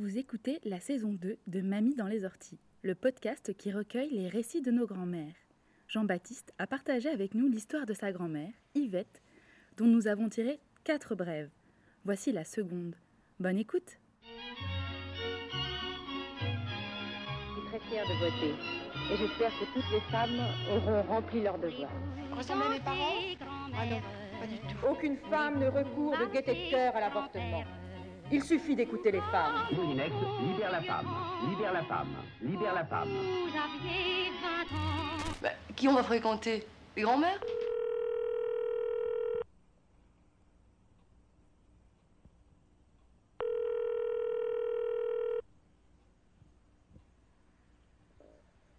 Vous écoutez la saison 2 de Mamie dans les orties, le podcast qui recueille les récits de nos grands-mères. Jean-Baptiste a partagé avec nous l'histoire de sa grand-mère, Yvette, dont nous avons tiré quatre brèves. Voici la seconde. Bonne écoute Je suis très fière de voter. Et j'espère que toutes les femmes auront rempli leur devoir. Ressemble à mes parents? Ah non, pas du tout. Aucune femme ne recourt de gaieté de cœur à l'avortement. Il suffit d'écouter les femmes. Moulinex, libère la femme, libère la femme, libère la femme. Bah, qui on va fréquenter? Les grands-mères?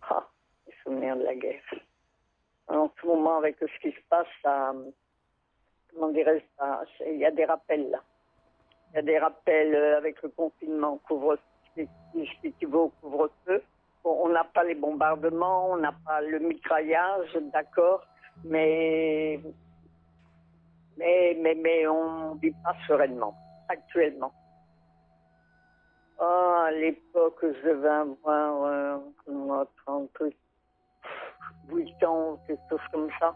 Ah, les souvenirs de la guerre. En ce moment, avec ce qui se passe, ça, comment dirais-je, il y a des rappels là. Il y a des rappels euh, avec le confinement, couvre ce qui qui va au couvre-feu. Bon, on n'a pas les bombardements, on n'a pas le mitraillage, d'accord, mais, mais, mais, mais on vit pas sereinement, actuellement. Ah, à l'époque, je devais avoir euh, comment, 30, 8 ans, quelque chose comme ça.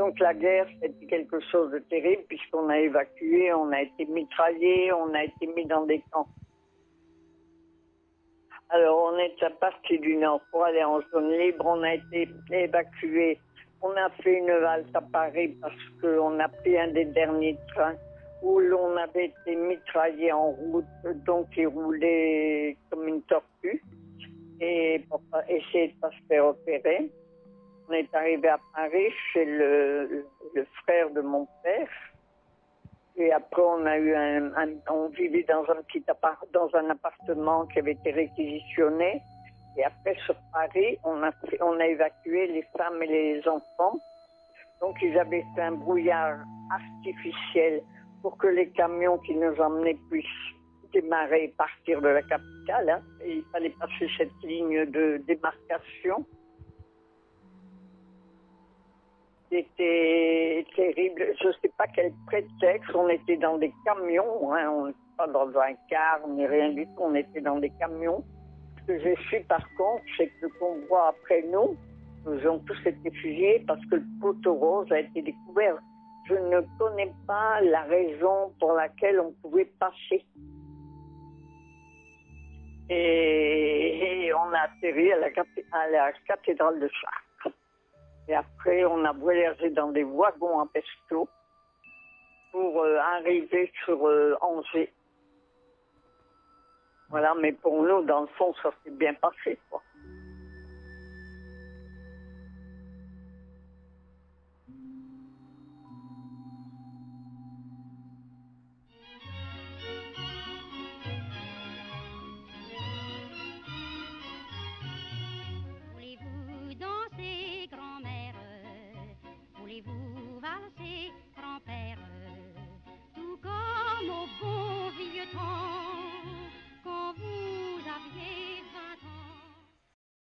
Donc la guerre, c'était quelque chose de terrible puisqu'on a évacué, on a été mitraillé, on a été mis dans des camps. Alors on est parti du nord pour aller en zone libre, on a été évacué. On a fait une halte à Paris parce qu'on a pris un des derniers trains où l'on avait été mitraillé en route, donc il roulait comme une tortue, et pour essayer de pas se faire opérer. On est arrivé à Paris chez le, frère de mon père. Et après, on a eu un, on vivait dans un petit appart, dans un appartement qui avait été réquisitionné. Et après, sur Paris, on a, on a évacué les femmes et les enfants. Donc, ils avaient fait un brouillard artificiel pour que les camions qui nous emmenaient puissent démarrer et partir de la capitale. hein. Et il fallait passer cette ligne de démarcation. C'était terrible. Je ne sais pas quel prétexte. On était dans des camions. Hein. On n'était pas dans un car ni rien du tout. On était dans des camions. Ce que j'ai su par contre, c'est que le convoi après nous, nous ont tous été fusillés parce que le poteau rose a été découvert. Je ne connais pas la raison pour laquelle on pouvait passer. Et, on a atterri à la, à la cathédrale de Chartres. Et après, on a voyagé dans des wagons en pesto pour euh, arriver sur euh, Angers. Voilà, mais pour nous, dans le fond, ça s'est bien passé, quoi.